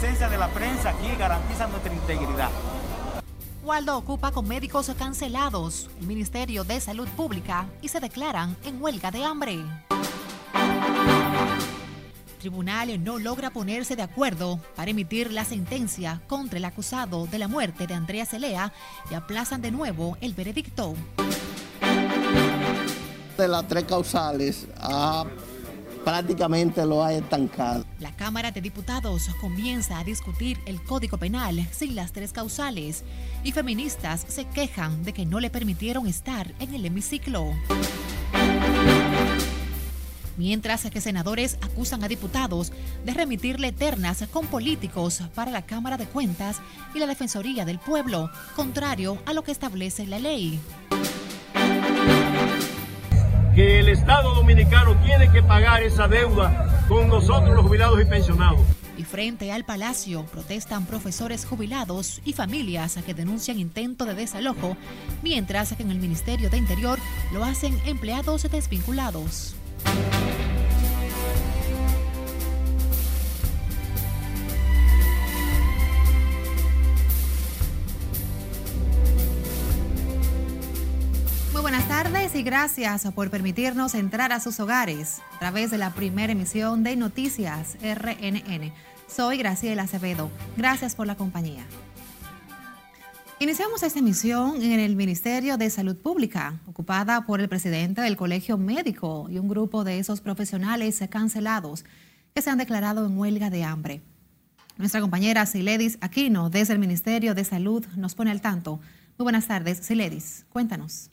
presencia de la prensa aquí garantiza nuestra integridad. Waldo ocupa con médicos cancelados el Ministerio de Salud Pública y se declaran en huelga de hambre. Tribunal no logra ponerse de acuerdo para emitir la sentencia contra el acusado de la muerte de Andrea Celea y aplazan de nuevo el veredicto. De las tres causales, ah, prácticamente lo ha estancado. La Cámara de Diputados comienza a discutir el Código Penal sin las tres causales y feministas se quejan de que no le permitieron estar en el hemiciclo. Mientras que senadores acusan a diputados de remitirle ternas con políticos para la Cámara de Cuentas y la Defensoría del Pueblo, contrario a lo que establece la ley que el Estado Dominicano tiene que pagar esa deuda con nosotros los jubilados y pensionados. Y frente al Palacio protestan profesores jubilados y familias que denuncian intento de desalojo, mientras que en el Ministerio de Interior lo hacen empleados desvinculados. Tardes y gracias por permitirnos entrar a sus hogares a través de la primera emisión de Noticias RNN. Soy Graciela Acevedo. Gracias por la compañía. Iniciamos esta emisión en el Ministerio de Salud Pública, ocupada por el presidente del Colegio Médico y un grupo de esos profesionales cancelados que se han declarado en huelga de hambre. Nuestra compañera Siledis Aquino, desde el Ministerio de Salud, nos pone al tanto. Muy buenas tardes, Siledis. Cuéntanos.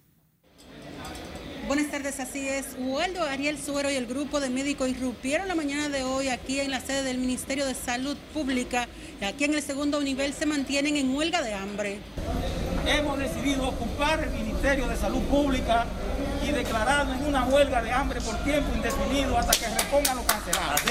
Buenas tardes, así es. Waldo Ariel Suero y el grupo de médicos irrumpieron la mañana de hoy aquí en la sede del Ministerio de Salud Pública. Aquí en el segundo nivel se mantienen en huelga de hambre. Hemos decidido ocupar el Ministerio de Salud Pública y declararlo en una huelga de hambre por tiempo indefinido hasta que repongan los cancelados.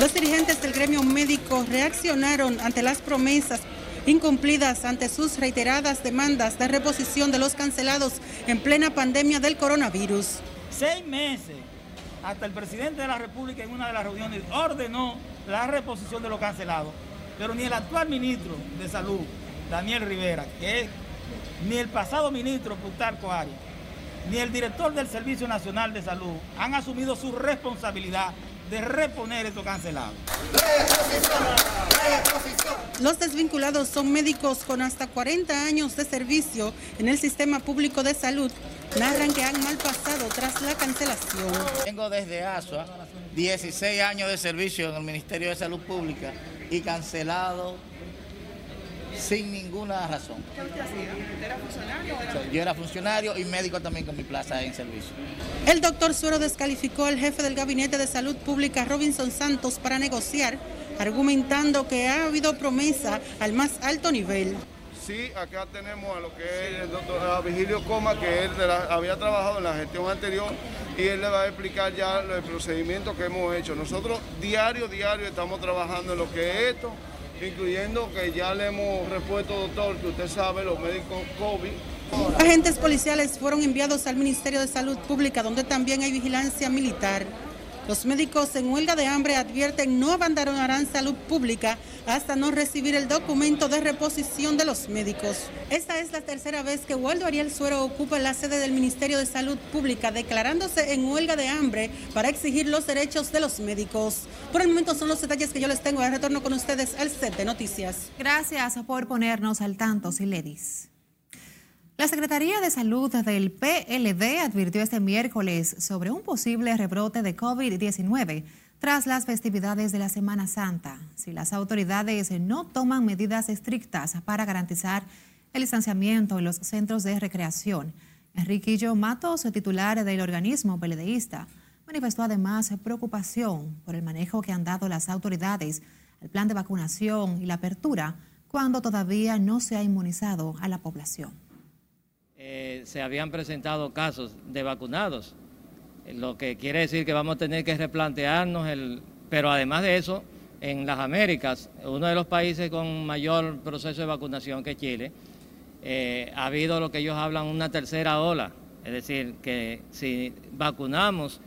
Los dirigentes del gremio médico reaccionaron ante las promesas incumplidas ante sus reiteradas demandas de reposición de los cancelados en plena pandemia del coronavirus. Seis meses hasta el presidente de la República en una de las reuniones ordenó la reposición de los cancelados, pero ni el actual ministro de Salud, Daniel Rivera, ni el pasado ministro Plutarco Arias, ni el director del Servicio Nacional de Salud han asumido su responsabilidad de reponer esto cancelado. Los desvinculados son médicos con hasta 40 años de servicio en el sistema público de salud. Narran que han mal pasado tras la cancelación. Tengo desde ASUA 16 años de servicio en el Ministerio de Salud Pública y cancelado sin ninguna razón. ¿Qué usted hacía? ¿Era funcionario? yo era funcionario y médico también con mi plaza en servicio. El doctor Suero descalificó al jefe del Gabinete de Salud Pública, Robinson Santos, para negociar, argumentando que ha habido promesa al más alto nivel. Sí, acá tenemos a lo que es el doctor Vigilio Coma, que él había trabajado en la gestión anterior y él le va a explicar ya el procedimiento que hemos hecho. Nosotros diario, diario estamos trabajando en lo que es esto incluyendo que ya le hemos repuesto, doctor, que usted sabe, los médicos COVID. Agentes policiales fueron enviados al Ministerio de Salud Pública, donde también hay vigilancia militar. Los médicos en huelga de hambre advierten no abandonarán salud pública hasta no recibir el documento de reposición de los médicos. Esta es la tercera vez que Waldo Ariel Suero ocupa la sede del Ministerio de Salud Pública, declarándose en huelga de hambre para exigir los derechos de los médicos. Por el momento son los detalles que yo les tengo. De retorno con ustedes al set de noticias. Gracias por ponernos al tanto, Siledis. La Secretaría de Salud del PLD advirtió este miércoles sobre un posible rebrote de COVID-19 tras las festividades de la Semana Santa. Si las autoridades no toman medidas estrictas para garantizar el distanciamiento en los centros de recreación. Enriquillo Matos, titular del organismo PLDista, manifestó además preocupación por el manejo que han dado las autoridades al plan de vacunación y la apertura cuando todavía no se ha inmunizado a la población. Eh, se habían presentado casos de vacunados, lo que quiere decir que vamos a tener que replantearnos el... Pero además de eso, en las Américas, uno de los países con mayor proceso de vacunación que Chile, eh, ha habido lo que ellos hablan una tercera ola, es decir, que si vacunamos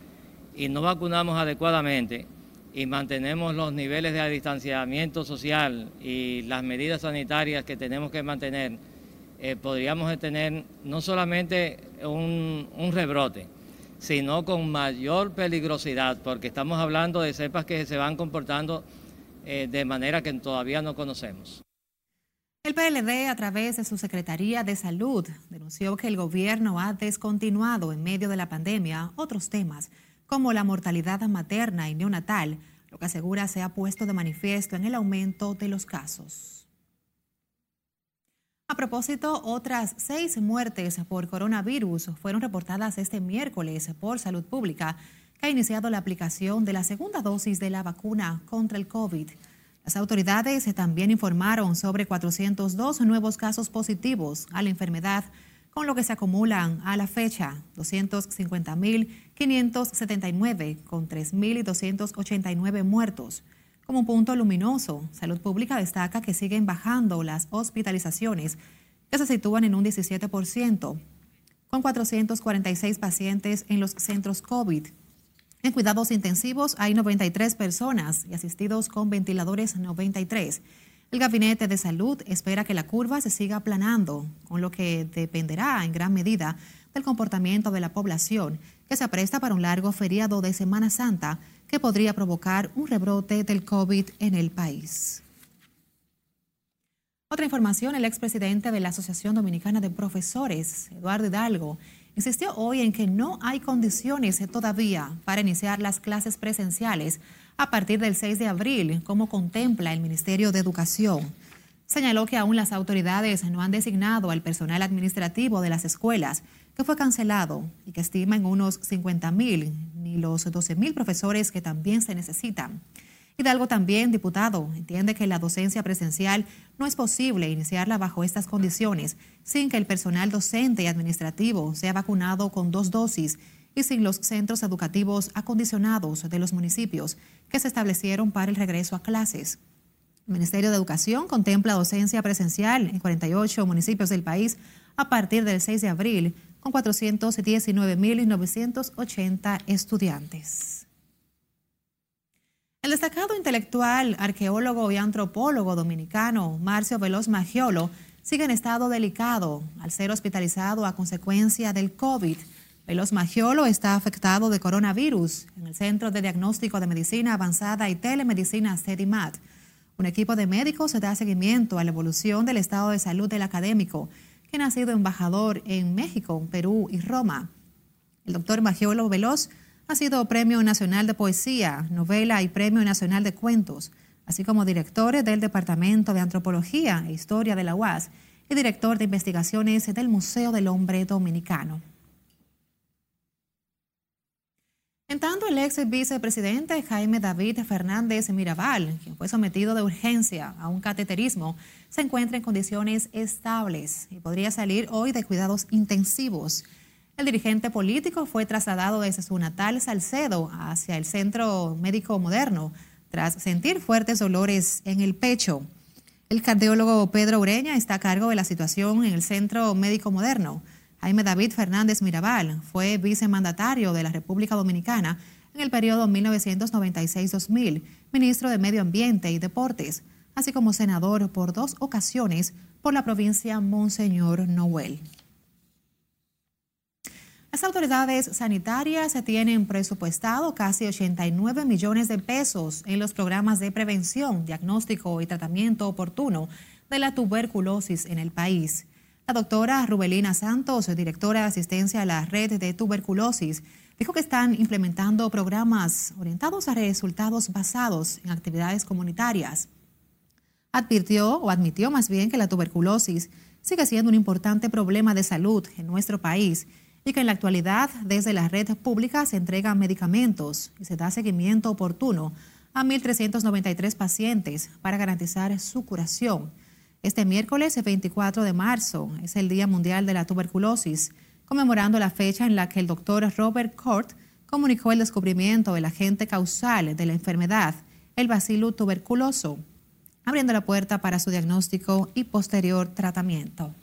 y no vacunamos adecuadamente, y mantenemos los niveles de distanciamiento social y las medidas sanitarias que tenemos que mantener, eh, podríamos tener no solamente un, rebrote, sino con mayor peligrosidad, porque estamos hablando de cepas que se van comportando eh, de manera que todavía no conocemos. El PLD, a través de su Secretaría de Salud, denunció que el gobierno ha descontinuado en medio de la pandemia otros temas, como la mortalidad materna y neonatal, lo que asegura se ha puesto de manifiesto en el aumento de los casos. A propósito, otras seis muertes por coronavirus fueron reportadas este miércoles por Salud Pública, que ha iniciado la aplicación de la segunda dosis de la vacuna contra el COVID. Las autoridades también informaron sobre 402 nuevos casos positivos a la enfermedad, con lo que se acumulan a la fecha 250.579 con 3.289 muertos. Como un punto luminoso, Salud Pública destaca que siguen bajando las hospitalizaciones, que se sitúan en un 17%, con 446 pacientes en los centros COVID en cuidados intensivos hay 93 personas y asistidos con ventiladores 93. El Gabinete de Salud espera que la curva se siga aplanando, con lo que dependerá en gran medida del comportamiento de la población, que se apresta para un largo feriado de Semana Santa que podría provocar un rebrote del COVID en el país. Otra información, el expresidente de la Asociación Dominicana de Profesores, Eduardo Hidalgo, insistió hoy en que no hay condiciones todavía para iniciar las clases presenciales a partir del 6 de abril, como contempla el Ministerio de Educación. Señaló que aún las autoridades no han designado al personal administrativo de las escuelas, que fue cancelado y que estima en unos 50 mil, ni los 12 mil profesores que también se necesitan. Hidalgo también, diputado, entiende que la docencia presencial no es posible iniciarla bajo estas condiciones sin que el personal docente y administrativo sea vacunado con dos dosis y sin los centros educativos acondicionados de los municipios que se establecieron para el regreso a clases. El Ministerio de Educación contempla docencia presencial en 48 municipios del país a partir del 6 de abril con 419.980 estudiantes. El destacado intelectual, arqueólogo y antropólogo dominicano Marcio Veloz Magiolo sigue en estado delicado al ser hospitalizado a consecuencia del COVID. Veloz Magiolo está afectado de coronavirus en el Centro de Diagnóstico de Medicina Avanzada y Telemedicina CEDIMAT. Un equipo de médicos da seguimiento a la evolución del estado de salud del académico, quien ha sido embajador en México, Perú y Roma. El doctor Magiolo Veloz ha sido Premio Nacional de Poesía, Novela y Premio Nacional de Cuentos, así como director del Departamento de Antropología e Historia de la UAS y director de investigaciones del Museo del Hombre Dominicano. En tanto, el ex vicepresidente Jaime David Fernández Mirabal, quien fue sometido de urgencia a un cateterismo, se encuentra en condiciones estables y podría salir hoy de cuidados intensivos. El dirigente político fue trasladado desde su natal Salcedo hacia el Centro Médico Moderno tras sentir fuertes dolores en el pecho. El cardiólogo Pedro Ureña está a cargo de la situación en el Centro Médico Moderno. Jaime David Fernández Mirabal fue vicemandatario de la República Dominicana en el periodo 1996-2000, ministro de Medio Ambiente y Deportes, así como senador por dos ocasiones por la provincia Monseñor Noel. Las autoridades sanitarias tienen presupuestado casi 89 millones de pesos en los programas de prevención, diagnóstico y tratamiento oportuno de la tuberculosis en el país. La doctora Rubelina Santos, directora de asistencia a la red de tuberculosis, dijo que están implementando programas orientados a resultados basados en actividades comunitarias. Advirtió o admitió más bien que la tuberculosis sigue siendo un importante problema de salud en nuestro país y que en la actualidad desde la red pública se entregan medicamentos y se da seguimiento oportuno a 1.393 pacientes para garantizar su curación. Este miércoles 24 de marzo es el Día Mundial de la Tuberculosis, conmemorando la fecha en la que el doctor Robert Cort comunicó el descubrimiento del agente causal de la enfermedad, el bacilo tuberculoso, abriendo la puerta para su diagnóstico y posterior tratamiento.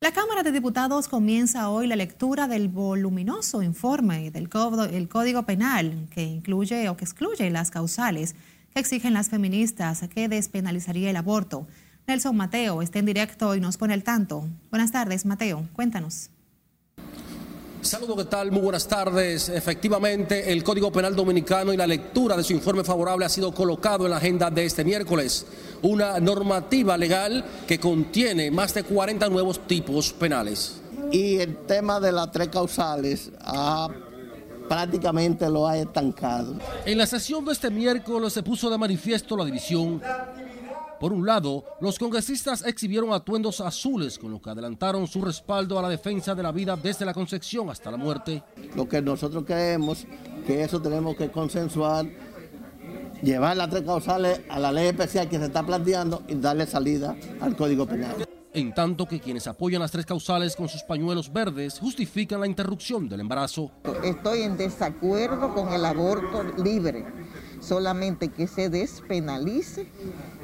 La Cámara de Diputados comienza hoy la lectura del voluminoso informe del Código Penal que incluye o que excluye las causales exigen las feministas que despenalizaría el aborto. Nelson Mateo está en directo y nos pone al tanto. Buenas tardes, Mateo. Cuéntanos. Saludos, ¿qué tal? Muy buenas tardes. Efectivamente, el Código Penal Dominicano y la lectura de su informe favorable ha sido colocado en la agenda de este miércoles. Una normativa legal que contiene más de 40 nuevos tipos penales. Y el tema de las tres causales ha prácticamente lo ha estancado. En la sesión de este miércoles se puso de manifiesto la división por un lado, los congresistas exhibieron atuendos azules con lo que adelantaron su respaldo a la defensa de la vida desde la concepción hasta la muerte. Lo que nosotros creemos que eso tenemos que consensuar, llevar las tres causales a la ley especial que se está planteando y darle salida al Código Penal. En tanto que quienes apoyan las tres causales con sus pañuelos verdes justifican la interrupción del embarazo. Estoy en desacuerdo con el aborto libre, solamente que se despenalice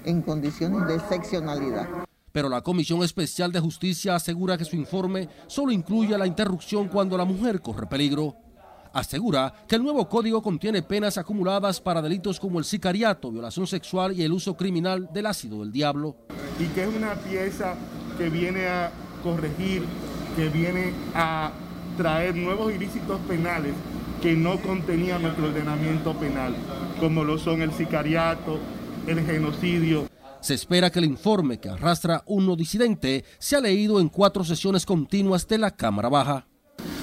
en condiciones de excepcionalidad. Pero la Comisión Especial de Justicia asegura que su informe solo incluye la interrupción cuando la mujer corre peligro. Asegura que el nuevo código contiene penas acumuladas para delitos como el sicariato, violación sexual y el uso criminal del ácido del diablo. Y que es una pieza que viene a corregir, que viene a traer nuevos ilícitos penales que no contenía nuestro ordenamiento penal, como lo son el sicariato, el genocidio. Se espera que el informe que arrastra uno disidente sea leído en cuatro sesiones continuas de la Cámara Baja.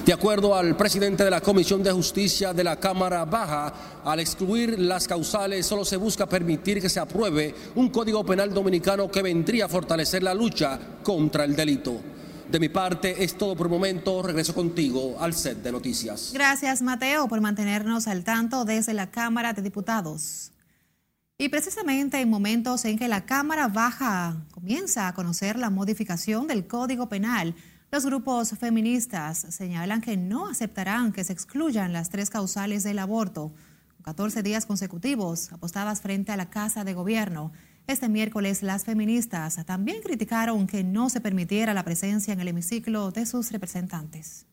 De acuerdo al presidente de la Comisión de Justicia de la Cámara Baja, al excluir las causales solo se busca permitir que se apruebe un código penal dominicano que vendría a fortalecer la lucha contra el delito. De mi parte es todo por el momento. Regreso contigo al set de noticias. Gracias, Mateo, por mantenernos al tanto desde la Cámara de Diputados. Y precisamente en momentos en que la Cámara Baja comienza a conocer la modificación del Código Penal, los grupos feministas señalan que no aceptarán que se excluyan las tres causales del aborto. 14 días consecutivos apostadas frente a la Casa de Gobierno. Este miércoles las feministas también criticaron que no se permitiera la presencia en el hemiciclo de sus representantes.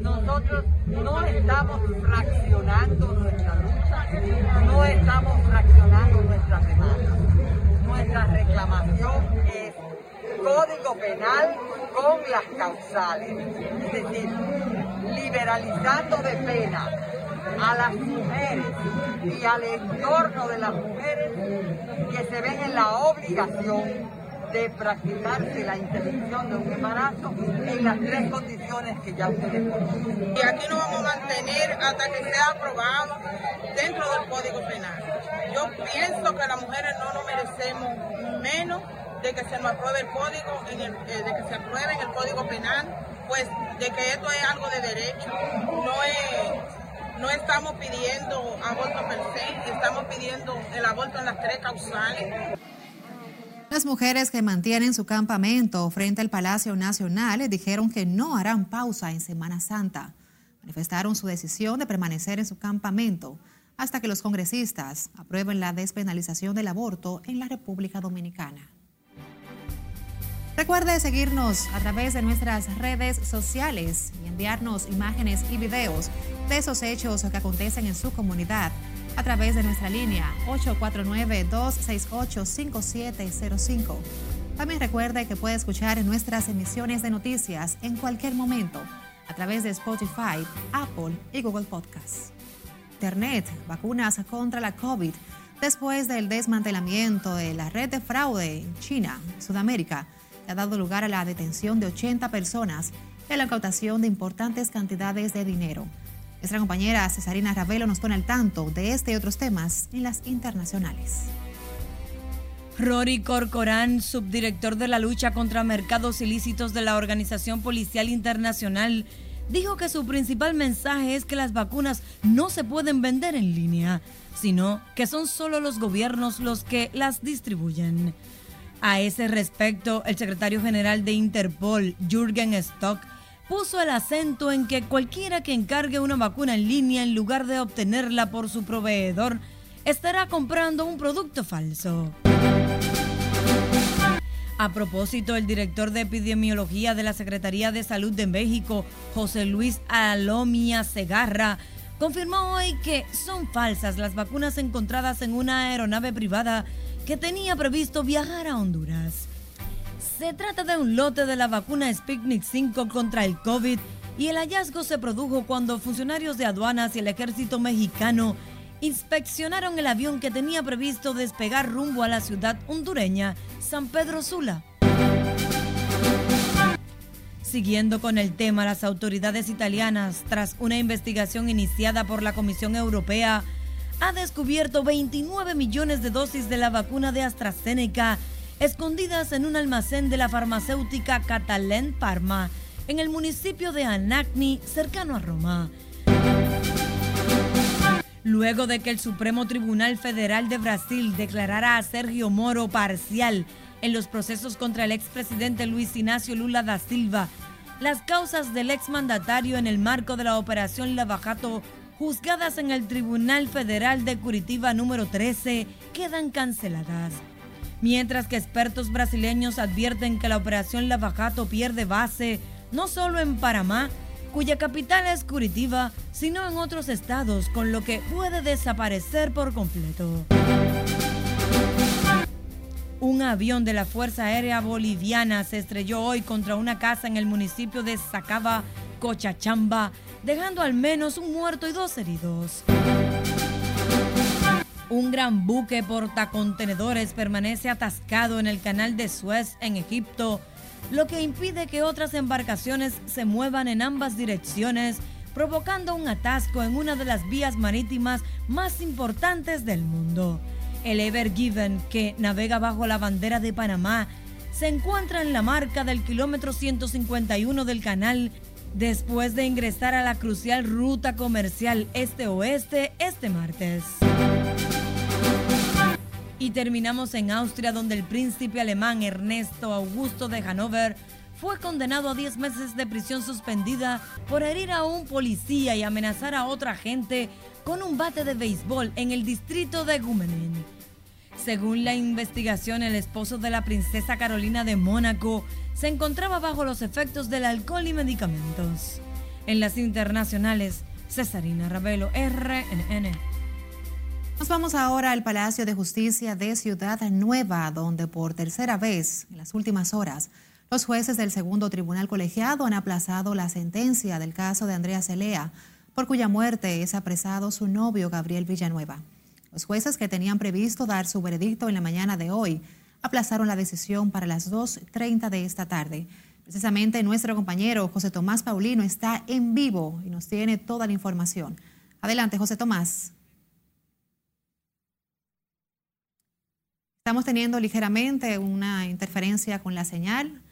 Nosotros no estamos fraccionando nuestra lucha, no estamos fraccionando nuestras demandas. Nuestra reclamación es código penal con las causales, es decir, liberalizando de pena a las mujeres y al entorno de las mujeres que se ven en la obligación de practicarse la interrupción de un embarazo en las tres condiciones que ya ustedes conocen. Y aquí nos vamos a mantener hasta que sea aprobado dentro del Código Penal. Yo pienso que las mujeres no nos merecemos menos de que se nos apruebe el código, eh, de que se apruebe en el Código Penal, pues de que esto es algo de derecho, no es, no estamos pidiendo aborto per se, estamos pidiendo el aborto en las tres causales. Las mujeres que mantienen su campamento frente al Palacio Nacional dijeron que no harán pausa en Semana Santa. Manifestaron su decisión de permanecer en su campamento hasta que los congresistas aprueben la despenalización del aborto en la República Dominicana. Recuerde seguirnos a través de nuestras redes sociales y enviarnos imágenes y videos de esos hechos que acontecen en su comunidad a través de nuestra línea 849-268-5705. También recuerde que puede escuchar nuestras emisiones de noticias en cualquier momento a través de Spotify, Apple y Google Podcasts. Internet, vacunas contra la COVID. Después del desmantelamiento de la red de fraude en China, Sudamérica, ha dado lugar a la detención de 80 personas y a la incautación de importantes cantidades de dinero. Nuestra compañera Cesarina Ravelo nos pone al tanto de este y otros temas en las internacionales. Rory Corcoran, subdirector de la lucha contra mercados ilícitos de la Organización Policial Internacional, dijo que su principal mensaje es que las vacunas no se pueden vender en línea, sino que son solo los gobiernos los que las distribuyen. A ese respecto, el secretario general de Interpol, Jürgen Stock, puso el acento en que cualquiera que encargue una vacuna en línea en lugar de obtenerla por su proveedor estará comprando un producto falso. A propósito, el director de epidemiología de la Secretaría de Salud de México, José Luis Alomia Segarra, confirmó hoy que son falsas las vacunas encontradas en una aeronave privada que tenía previsto viajar a Honduras. Se trata de un lote de la vacuna Sputnik 5 contra el COVID y el hallazgo se produjo cuando funcionarios de aduanas y el ejército mexicano inspeccionaron el avión que tenía previsto despegar rumbo a la ciudad hondureña San Pedro Sula. Siguiendo con el tema, las autoridades italianas, tras una investigación iniciada por la Comisión Europea, ha descubierto 29 millones de dosis de la vacuna de AstraZeneca escondidas en un almacén de la farmacéutica Catalén Parma, en el municipio de Anagni, cercano a Roma. Luego de que el Supremo Tribunal Federal de Brasil declarara a Sergio Moro parcial en los procesos contra el expresidente Luis Ignacio Lula da Silva. Las causas del exmandatario en el marco de la operación Lavajato, juzgadas en el Tribunal Federal de Curitiba número 13, quedan canceladas. Mientras que expertos brasileños advierten que la operación Lavajato pierde base no solo en Panamá, cuya capital es Curitiba, sino en otros estados, con lo que puede desaparecer por completo. Un avión de la Fuerza Aérea Boliviana se estrelló hoy contra una casa en el municipio de Sacaba, Cochachamba, dejando al menos un muerto y dos heridos. Un gran buque portacontenedores permanece atascado en el canal de Suez en Egipto, lo que impide que otras embarcaciones se muevan en ambas direcciones, provocando un atasco en una de las vías marítimas más importantes del mundo. El Ever Given, que navega bajo la bandera de Panamá, se encuentra en la marca del kilómetro 151 del canal después de ingresar a la crucial ruta comercial este-oeste este martes. Y terminamos en Austria, donde el príncipe alemán Ernesto Augusto de Hannover fue condenado a 10 meses de prisión suspendida por herir a un policía y amenazar a otra gente con un bate de béisbol en el distrito de Gumenen. Según la investigación, el esposo de la princesa Carolina de Mónaco se encontraba bajo los efectos del alcohol y medicamentos. En las internacionales, Cesarina Ravelo, RNN. Nos vamos ahora al Palacio de Justicia de Ciudad Nueva, donde por tercera vez en las últimas horas los jueces del segundo tribunal colegiado han aplazado la sentencia del caso de Andrea Celea por cuya muerte es apresado su novio Gabriel Villanueva. Los jueces que tenían previsto dar su veredicto en la mañana de hoy aplazaron la decisión para las 2.30 de esta tarde. Precisamente nuestro compañero José Tomás Paulino está en vivo y nos tiene toda la información. Adelante, José Tomás. Estamos teniendo ligeramente una interferencia con la señal.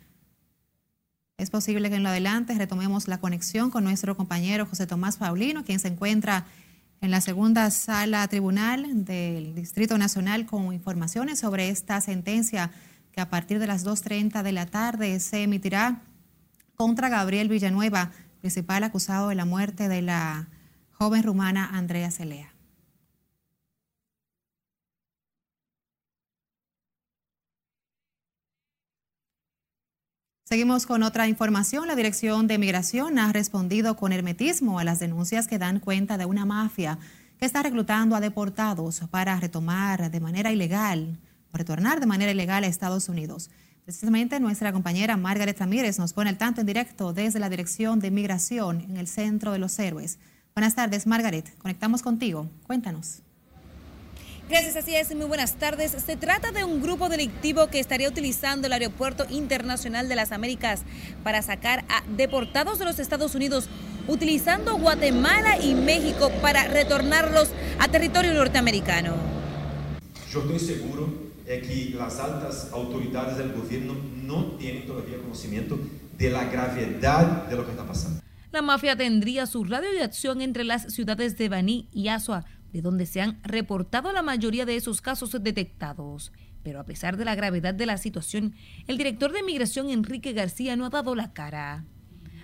Es posible que en lo adelante retomemos la conexión con nuestro compañero José Tomás Paulino, quien se encuentra en la segunda sala tribunal del Distrito Nacional con informaciones sobre esta sentencia que a partir de las 2.30 de la tarde se emitirá contra Gabriel Villanueva, principal acusado de la muerte de la joven rumana Andrea Celea. Seguimos con otra información. La Dirección de Migración ha respondido con hermetismo a las denuncias que dan cuenta de una mafia que está reclutando a deportados para retomar de manera ilegal, retornar de manera ilegal a Estados Unidos. Precisamente nuestra compañera Margaret Ramírez nos pone el tanto en directo desde la Dirección de Migración en el Centro de los Héroes. Buenas tardes, Margaret. Conectamos contigo. Cuéntanos. Gracias, así es. Muy buenas tardes. Se trata de un grupo delictivo que estaría utilizando el Aeropuerto Internacional de las Américas para sacar a deportados de los Estados Unidos, utilizando Guatemala y México para retornarlos a territorio norteamericano. Yo estoy seguro de que las altas autoridades del gobierno no tienen todavía conocimiento de la gravedad de lo que está pasando. La mafia tendría su radio de acción entre las ciudades de Baní y Asua de donde se han reportado la mayoría de esos casos detectados. Pero a pesar de la gravedad de la situación, el director de Migración Enrique García no ha dado la cara.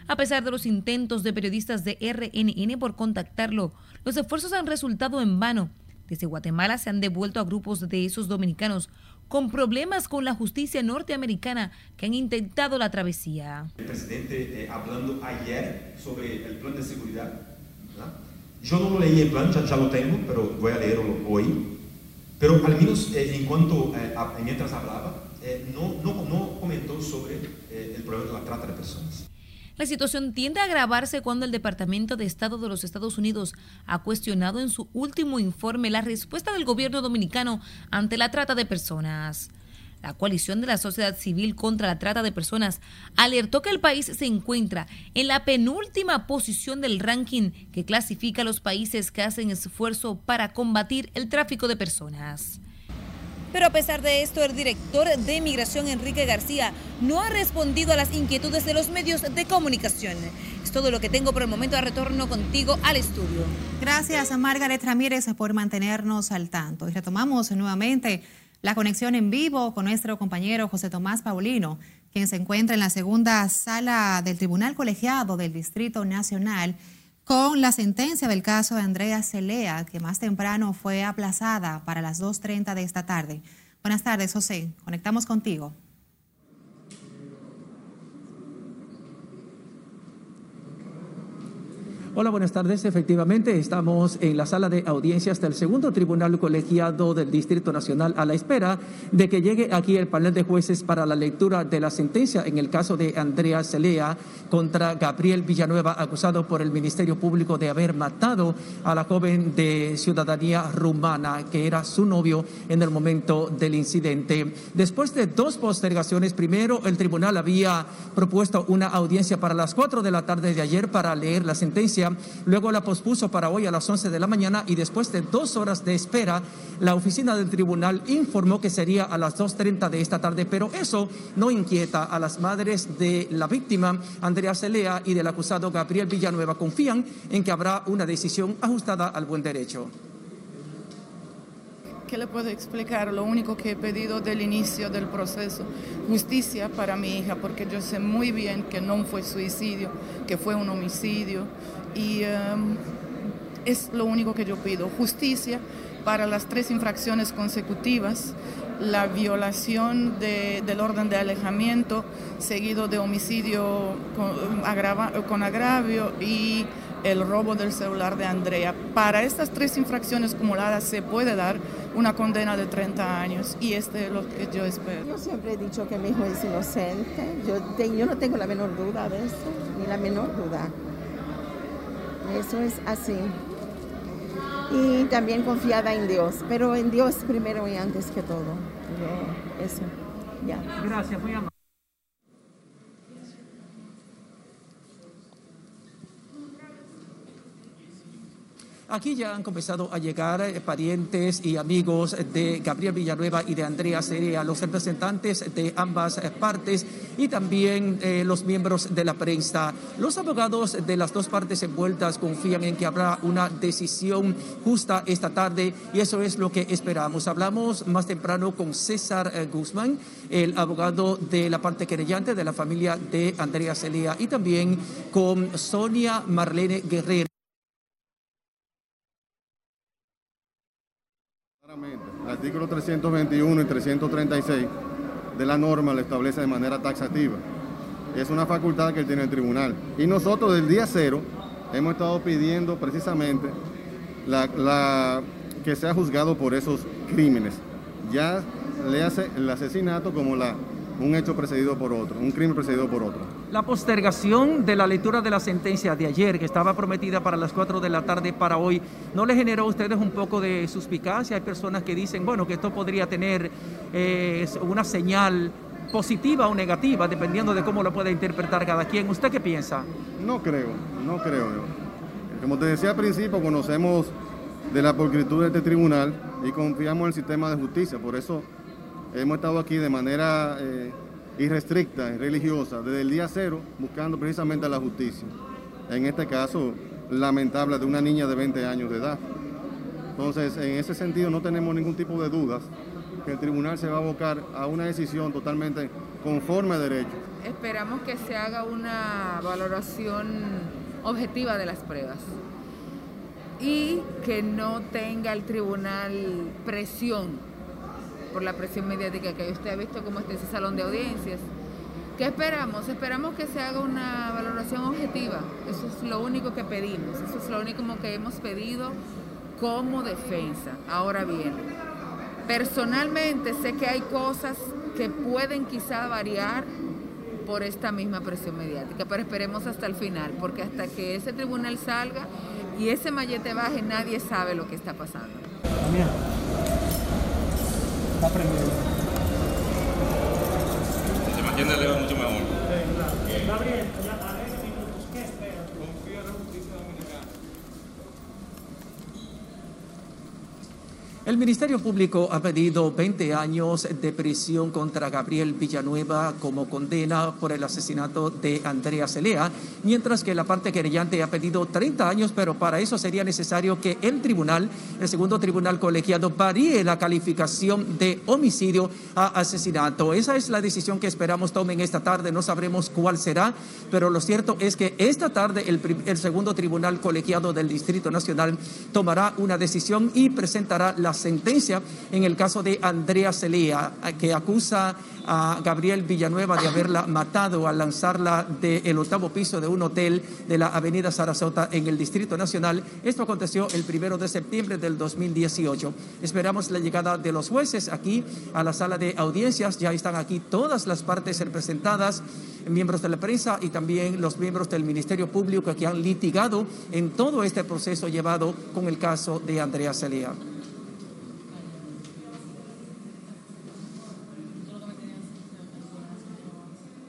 A pesar de los intentos de periodistas de RNN por contactarlo, los esfuerzos han resultado en vano. Desde Guatemala se han devuelto a grupos de esos dominicanos con problemas con la justicia norteamericana que han intentado la travesía. El presidente eh, hablando ayer sobre el plan de seguridad. Yo no lo leí el plan, ya, ya, lo tengo, pero voy a leerlo hoy. Pero al menos eh, en cuanto, eh, a, mientras hablaba, no, no, no, comentó sobre el problema de la trata de personas. La situación tiende a agravarse cuando el Departamento de Estado de los Estados Unidos ha cuestionado en su último informe la respuesta del gobierno dominicano ante la trata de personas. La coalición de la sociedad civil contra la trata de personas alertó que el país se encuentra en la penúltima posición del ranking que clasifica a los países que hacen esfuerzo para combatir el tráfico de personas. Pero a pesar de esto, el director de Migración, Enrique García, no ha respondido a las inquietudes de los medios de comunicación. Es todo lo que tengo por el momento. Retorno contigo al estudio. Gracias a Margaret Ramírez por mantenernos al tanto. Y retomamos nuevamente la conexión en vivo con nuestro compañero José Tomás Paulino, quien se encuentra en la segunda sala del Tribunal Colegiado del Distrito Nacional con la sentencia del caso de Andrea Celea, que más temprano fue aplazada para las 2.30 de esta tarde. Buenas tardes, José. Conectamos contigo. Hola, buenas tardes. Efectivamente, estamos en la sala de audiencias del segundo tribunal colegiado del Distrito Nacional a la espera de que llegue aquí el panel de jueces para la lectura de la sentencia en el caso de Andrea Celea contra Gabriel Villanueva, acusado por el Ministerio Público de haber matado a la joven de ciudadanía rumana, que era su novio en el momento del incidente. Después de dos postergaciones, primero el tribunal había propuesto una audiencia para las cuatro de la tarde de ayer para leer la sentencia luego la pospuso para hoy a las 11 de la mañana y después de dos horas de espera, la oficina del tribunal informó que sería a las 2.30 de esta tarde, pero eso no inquieta a las madres de la víctima, Andrea Celea, y del acusado Gabriel Villanueva. Confían en que habrá una decisión ajustada al buen derecho. ¿Qué le puedo explicar? Lo único que he pedido del inicio del proceso, justicia para mi hija, porque yo sé muy bien que no fue suicidio, que fue un homicidio y em, es lo único que yo pido, justicia para las tres infracciones consecutivas, la violación del orden de alejamiento seguido de homicidio con, con agravio y el robo del celular de Andrea. Para estas tres infracciones acumuladas se puede dar una condena de 30 años y este es lo que yo espero. Yo siempre he dicho que mi hijo es inocente, yo, yo no tengo la menor duda de eso, ni la menor duda. Eso es así. Y también confiada en Dios, pero en Dios primero y antes que todo. Eso, ya. Gracias, muy amable. Aquí ya han comenzado a llegar eh, parientes y amigos de Gabriel Villanueva y de Andrea Cerea, los representantes de ambas eh, partes y también eh, los miembros de la prensa. Los abogados de las dos partes envueltas confían en que habrá una decisión justa esta tarde y eso es lo que esperamos. Hablamos más temprano con César Guzmán, el abogado de la parte querellante de la familia de Andrea Celia y también con Sonia Marlene Guerrero. Artículo 321 y 336 de la norma lo establece de manera taxativa. Es una facultad que tiene el tribunal. Y nosotros del día cero hemos estado pidiendo precisamente la, que sea juzgado por esos crímenes. Ya le hace el asesinato como un hecho precedido por otro, un crimen precedido por otro. La postergación de la lectura de la sentencia de ayer, que estaba prometida para las 4 de la tarde para hoy, ¿no le generó a ustedes un poco de suspicacia? Hay personas que dicen, bueno, que esto podría tener eh, una señal positiva o negativa, dependiendo de cómo lo pueda interpretar cada quien. ¿Usted qué piensa? No creo, no creo. Como te decía al principio, conocemos de la pulcritud de este tribunal y confiamos en el sistema de justicia, por eso hemos estado aquí de manera eh, irrestricta religiosa desde el día cero buscando precisamente la justicia. En este caso, lamentable de una niña de 20 años de edad. Entonces, en ese sentido no tenemos ningún tipo de dudas que el tribunal se va a abocar a una decisión totalmente conforme a derecho. Esperamos que se haga una valoración objetiva de las pruebas y que no tenga el tribunal presión por la presión mediática que usted ha visto cómo está ese salón de audiencias. ¿Qué esperamos? Esperamos que se haga una valoración objetiva. Eso es lo único que pedimos. Eso es lo único que hemos pedido como defensa. Ahora bien, personalmente sé que hay cosas que pueden quizá variar por esta misma presión mediática, pero esperemos hasta el final, porque hasta que ese tribunal salga y ese mallete baje, nadie sabe lo que está pasando. Mucho mejor. Gabriel, El Ministerio Público ha pedido 20 años de prisión contra Gabriel Villanueva como condena por el asesinato de Andrea Celea, mientras que la parte querellante ha pedido 30 años, pero para eso sería necesario que el tribunal, el segundo tribunal colegiado, varíe la calificación de homicidio a asesinato. Esa es la decisión que esperamos tomen esta tarde. No sabremos cuál será, pero lo cierto es que esta tarde el, el segundo tribunal colegiado del Distrito Nacional tomará una decisión y presentará la sentencia en el caso de Andrea Celea, que acusa a Gabriel Villanueva de haberla matado al lanzarla del octavo piso de un hotel de la Avenida Sarasota en el Distrito Nacional. Esto aconteció el primero de septiembre del 2018. Esperamos la llegada de los jueces aquí a la sala de audiencias. Ya están aquí todas las partes representadas, miembros de la prensa y también los miembros del Ministerio Público que han litigado en todo este proceso llevado con el caso de Andrea Celea.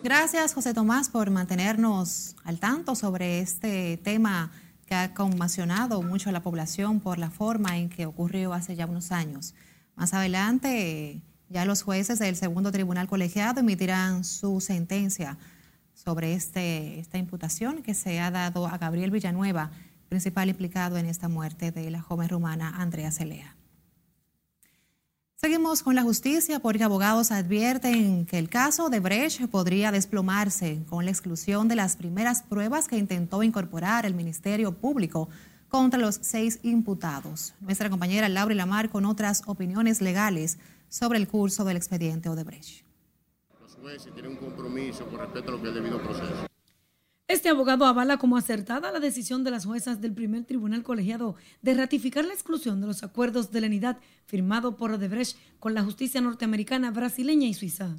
Gracias, José Tomás, por mantenernos al tanto sobre este tema que ha conmocionado mucho a la población por la forma en que ocurrió hace ya unos años. Más adelante, ya los jueces del segundo tribunal colegiado emitirán su sentencia sobre este, esta imputación que se ha dado a Gabriel Villanueva, principal implicado en esta muerte de la joven rumana Andrea Celea. Seguimos con la justicia porque abogados advierten que el caso de Brecht podría desplomarse con la exclusión de las primeras pruebas que intentó incorporar el Ministerio Público contra los seis imputados. Nuestra compañera Laura Lamar con otras opiniones legales sobre el curso del expediente Odebrecht. Los jueces tienen un compromiso con respecto a lo que es el debido proceso. Este abogado avala como acertada la decisión de las juezas del primer tribunal colegiado de ratificar la exclusión de los acuerdos de lenidad firmado por Odebrecht con la justicia norteamericana, brasileña y suiza.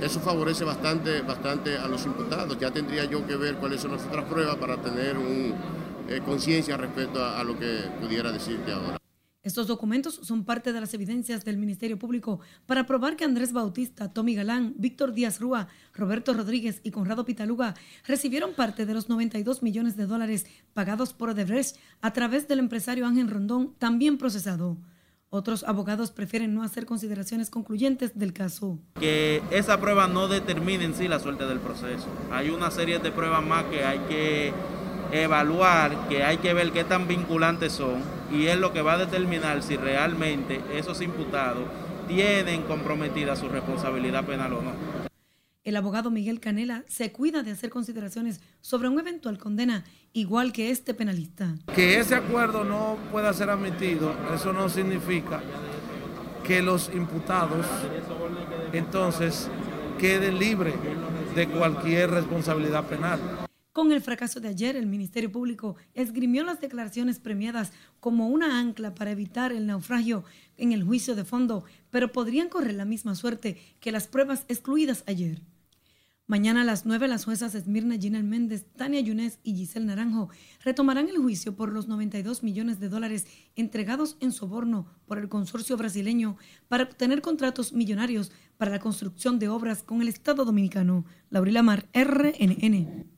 Eso favorece bastante, bastante a los imputados. Ya tendría yo que ver cuáles son las otras pruebas para tener eh, conciencia respecto a, a lo que pudiera decirte ahora. Estos documentos son parte de las evidencias del Ministerio Público para probar que Andrés Bautista, Tommy Galán, Víctor Díaz Rúa, Roberto Rodríguez y Conrado Pitaluga recibieron parte de los 92 millones de dólares pagados por Odebrecht a través del empresario Ángel Rondón, también procesado. Otros abogados prefieren no hacer consideraciones concluyentes del caso. Que esa prueba no determine en sí la suerte del proceso. Hay una serie de pruebas más que hay que evaluar, que hay que ver qué tan vinculantes son y es lo que va a determinar si realmente esos imputados tienen comprometida su responsabilidad penal o no. El abogado Miguel Canela se cuida de hacer consideraciones sobre un eventual condena, igual que este penalista. Que ese acuerdo no pueda ser admitido, eso no significa que los imputados entonces queden libres de cualquier responsabilidad penal. Con el fracaso de ayer, el Ministerio Público esgrimió las declaraciones premiadas como una ancla para evitar el naufragio en el juicio de fondo, pero podrían correr la misma suerte que las pruebas excluidas ayer. Mañana a las 9 las juezas Esmirna Ginel Méndez, Tania Yunes y Giselle Naranjo retomarán el juicio por los 92 millones de dólares entregados en soborno por el consorcio brasileño para obtener contratos millonarios para la construcción de obras con el Estado dominicano. Laurila Mar, RNN.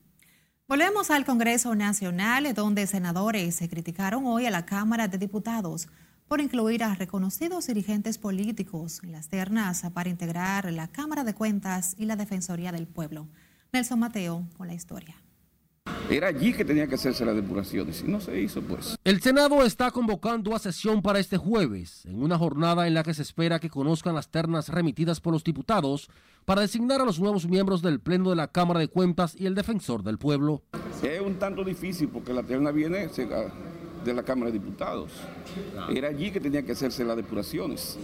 Volvemos al Congreso Nacional, donde senadores se criticaron hoy a la Cámara de Diputados por incluir a reconocidos dirigentes políticos en las ternas para integrar la Cámara de Cuentas y la Defensoría del Pueblo. Nelson Mateo con la historia. Era allí que tenía que hacerse la depuración y no se hizo, pues. El Senado está convocando a sesión para este jueves, en una jornada en la que se espera que conozcan las ternas remitidas por los diputados para designar a los nuevos miembros del Pleno de la Cámara de Cuentas y el Defensor del Pueblo. Es un tanto difícil porque la terna viene de la Cámara de Diputados. Era allí que tenía que hacerse las depuraciones.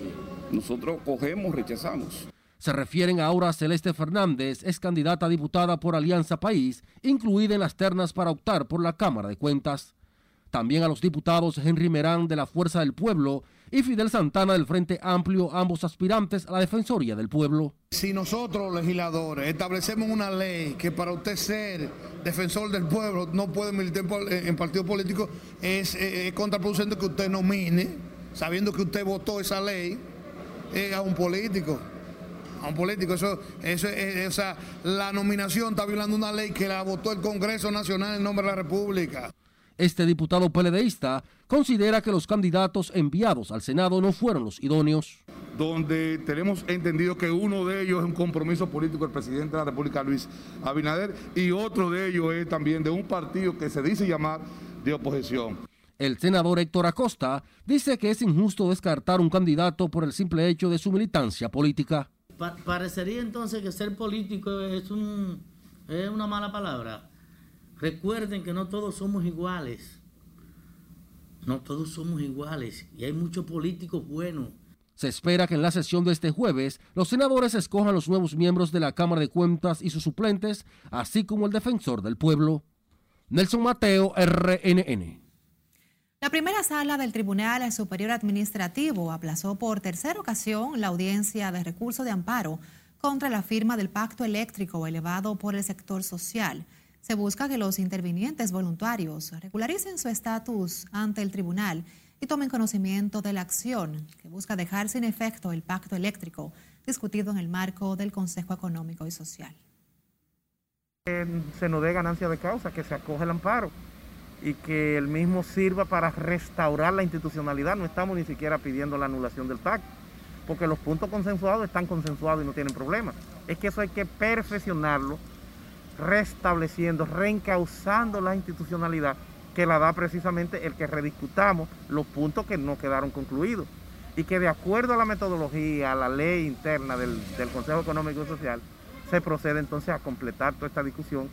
Nosotros cogemos, rechazamos. Se refieren ahora a Celeste Fernández, es candidata a diputada por Alianza País, incluida en las ternas para optar por la Cámara de Cuentas. También a los diputados Henry Merán de la Fuerza del Pueblo y Fidel Santana del Frente Amplio, ambos aspirantes a la Defensoría del Pueblo. Si nosotros, legisladores, establecemos una ley que para usted ser defensor del pueblo no puede militar en partido político, es, es contraproducente que usted nomine, sabiendo que usted votó esa ley, eh, a un político a un político. Eso, eso, o sea, la nominación está violando una ley que la votó el Congreso Nacional en nombre de la República. Este diputado peledeísta considera que los candidatos enviados al Senado no fueron los idóneos. Donde tenemos entendido que uno de ellos es un compromiso político del presidente de la República, Luis Abinader, y otro de ellos es también de un partido que se dice llamar de oposición. El senador Héctor Acosta dice que es injusto descartar un candidato por el simple hecho de su militancia política. Pa parecería entonces que ser político es, un, es una mala palabra. Recuerden que no todos somos iguales. No todos somos iguales y hay muchos políticos buenos. Se espera que en la sesión de este jueves los senadores escojan los nuevos miembros de la Cámara de Cuentas y sus suplentes, así como el defensor del pueblo. Nelson Mateo, RNN. La primera sala del Tribunal Superior Administrativo aplazó por tercera ocasión la audiencia de recurso de amparo contra la firma del pacto eléctrico elevado por el sector social. Se busca que los intervinientes voluntarios regularicen su estatus ante el tribunal y tomen conocimiento de la acción que busca dejar sin efecto el pacto eléctrico discutido en el marco del Consejo Económico y Social. Se nos dé ganancia de causa, que se acoge el amparo y que el mismo sirva para restaurar la institucionalidad. No estamos ni siquiera pidiendo la anulación del pacto, porque los puntos consensuados están consensuados y no tienen problema. Es que eso hay que perfeccionarlo, restableciendo, reencauzando la institucionalidad que la da precisamente el que rediscutamos los puntos que no quedaron concluidos y que de acuerdo a la metodología, a la ley interna del, del Consejo Económico y Social, se procede entonces a completar toda esta discusión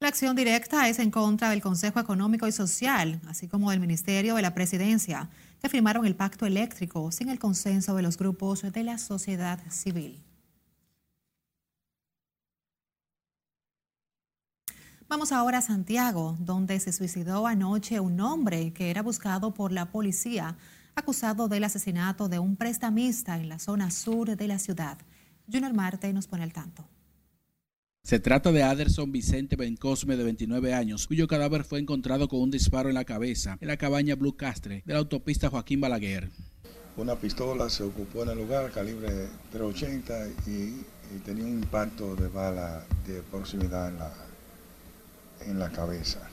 la acción directa es en contra del Consejo Económico y Social, así como del Ministerio de la Presidencia, que firmaron el pacto eléctrico sin el consenso de los grupos de la sociedad civil. Vamos ahora a Santiago, donde se suicidó anoche un hombre que era buscado por la policía, acusado del asesinato de un prestamista en la zona sur de la ciudad. Junior Marte nos pone al tanto. Se trata de Aderson Vicente Bencosme, de 29 años, cuyo cadáver fue encontrado con un disparo en la cabeza en la cabaña Blue Castre de la autopista Joaquín Balaguer. Una pistola se ocupó en el lugar, calibre 380, y, y tenía un impacto de bala de proximidad en la, en la cabeza.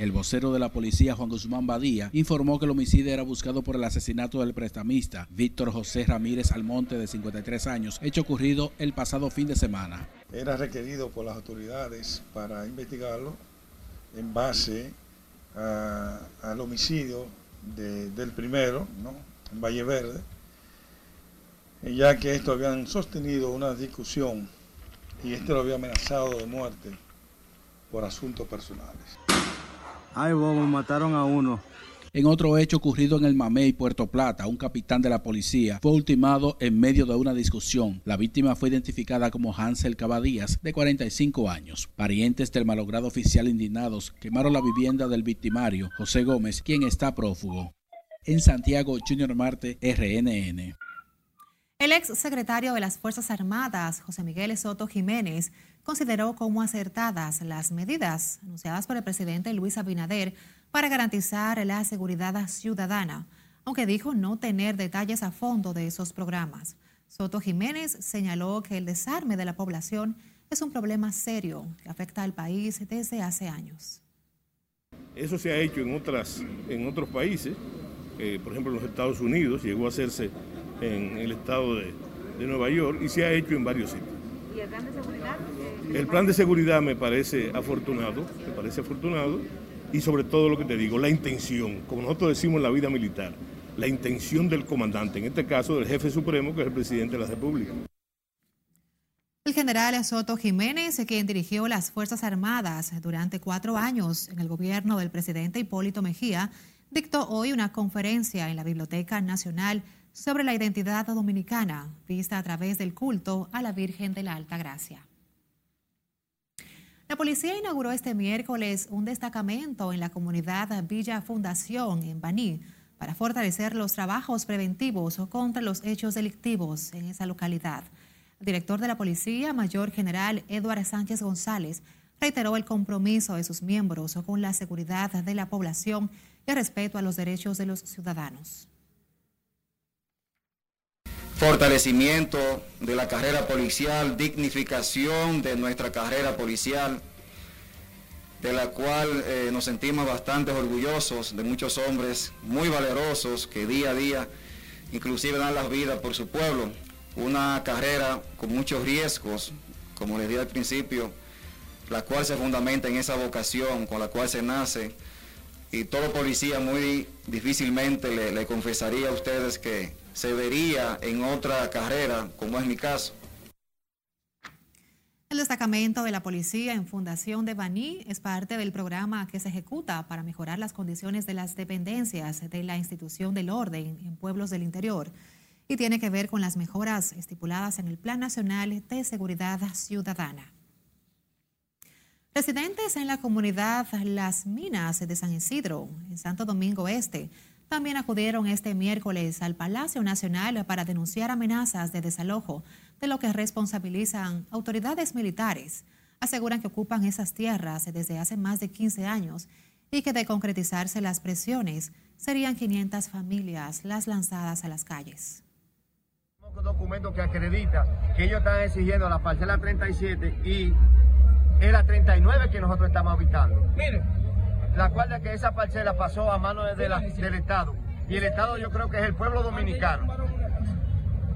El vocero de la policía, Juan Guzmán Badía, informó que el homicidio era buscado por el asesinato del prestamista Víctor José Ramírez Almonte, de 53 años, hecho ocurrido el pasado fin de semana. Era requerido por las autoridades para investigarlo en base al homicidio de, del primero, en Valle Verde, ya que estos habían sostenido una discusión y este lo había amenazado de muerte por asuntos personales. Ay, bobo, mataron a uno. En otro hecho ocurrido en el Mamey, Puerto Plata, un capitán de la policía fue ultimado en medio de una discusión. La víctima fue identificada como Hansel Cabadías, de 45 años. Parientes del malogrado oficial indignados quemaron la vivienda del victimario, José Gómez, quien está prófugo. En Santiago, Junior Marte, RNN. El ex secretario de las Fuerzas Armadas, José Miguel Soto Jiménez, consideró como acertadas las medidas anunciadas por el presidente Luis Abinader para garantizar la seguridad ciudadana, aunque dijo no tener detalles a fondo de esos programas. Soto Jiménez señaló que el desarme de la población es un problema serio que afecta al país desde hace años. Eso se ha hecho en, otras, en otros países, eh, por ejemplo en los Estados Unidos, llegó a hacerse en el estado de, de Nueva York y se ha hecho en varios sitios. ¿Y el plan de seguridad? El plan de seguridad me parece afortunado, me parece afortunado y sobre todo lo que te digo, la intención, como nosotros decimos en la vida militar, la intención del comandante, en este caso del jefe supremo, que es el presidente de la República. El general Soto Jiménez, quien dirigió las Fuerzas Armadas durante cuatro años en el gobierno del presidente Hipólito Mejía, dictó hoy una conferencia en la Biblioteca Nacional sobre la identidad dominicana, vista a través del culto a la Virgen de la Alta Gracia. La policía inauguró este miércoles un destacamento en la comunidad Villa Fundación en Baní para fortalecer los trabajos preventivos contra los hechos delictivos en esa localidad. El director de la Policía, Mayor General Eduardo Sánchez González, reiteró el compromiso de sus miembros con la seguridad de la población y el respeto a los derechos de los ciudadanos. Fortalecimiento de la carrera policial, dignificación de nuestra carrera policial, de la cual eh, nos sentimos bastante orgullosos de muchos hombres muy valerosos que día a día inclusive dan las vidas por su pueblo una carrera con muchos riesgos, como les dije al principio, la cual se fundamenta en esa vocación con la cual se nace. Y todo policía muy difícilmente le, le confesaría a ustedes que se vería en otra carrera, como es mi caso. El destacamento de la policía en Fundación de Baní es parte del programa que se ejecuta para mejorar las condiciones de las dependencias de la institución del orden en pueblos del interior y tiene que ver con las mejoras estipuladas en el Plan Nacional de Seguridad Ciudadana. Residentes en la comunidad Las Minas de San Isidro, en Santo Domingo Este, también acudieron este miércoles al Palacio Nacional para denunciar amenazas de desalojo, de lo que responsabilizan autoridades militares. Aseguran que ocupan esas tierras desde hace más de 15 años y que de concretizarse las presiones serían 500 familias las lanzadas a las calles documento que acredita que ellos están exigiendo la parcela 37 y es la 39 que nosotros estamos habitando. Mire, la cual de que esa parcela pasó a manos de del Estado. Y el Estado yo creo que es el pueblo dominicano.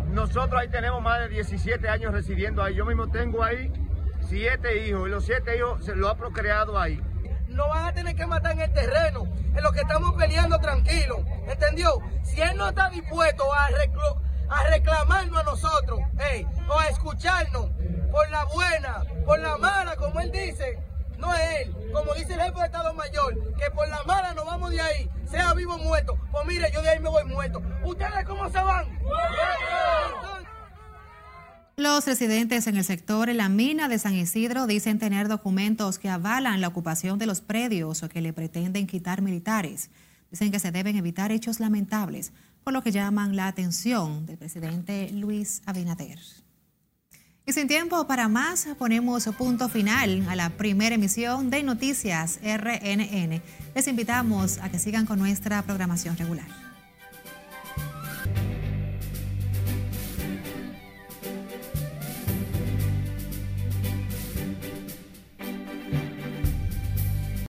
Nosotros ahí tenemos más de 17 años residiendo ahí. Yo mismo tengo ahí siete hijos y los siete hijos se lo ha procreado ahí. No van a tener que matar en el terreno, en lo que estamos peleando tranquilo. ¿Entendió? Si él no está dispuesto a a reclamarnos a nosotros, o a escucharnos por la buena, por la mala, como él dice. No es él, como dice el jefe de Estado Mayor, que por la mala nos vamos de ahí, sea vivo o muerto. Pues mire, yo de ahí me voy muerto. ¿Ustedes cómo se van? Los residentes en el sector la mina de San Isidro dicen tener documentos que avalan la ocupación de los predios o que le pretenden quitar militares. Dicen que se deben evitar hechos lamentables por lo que llaman la atención del presidente Luis Abinader. Y sin tiempo para más, ponemos punto final a la primera emisión de Noticias RNN. Les invitamos a que sigan con nuestra programación regular.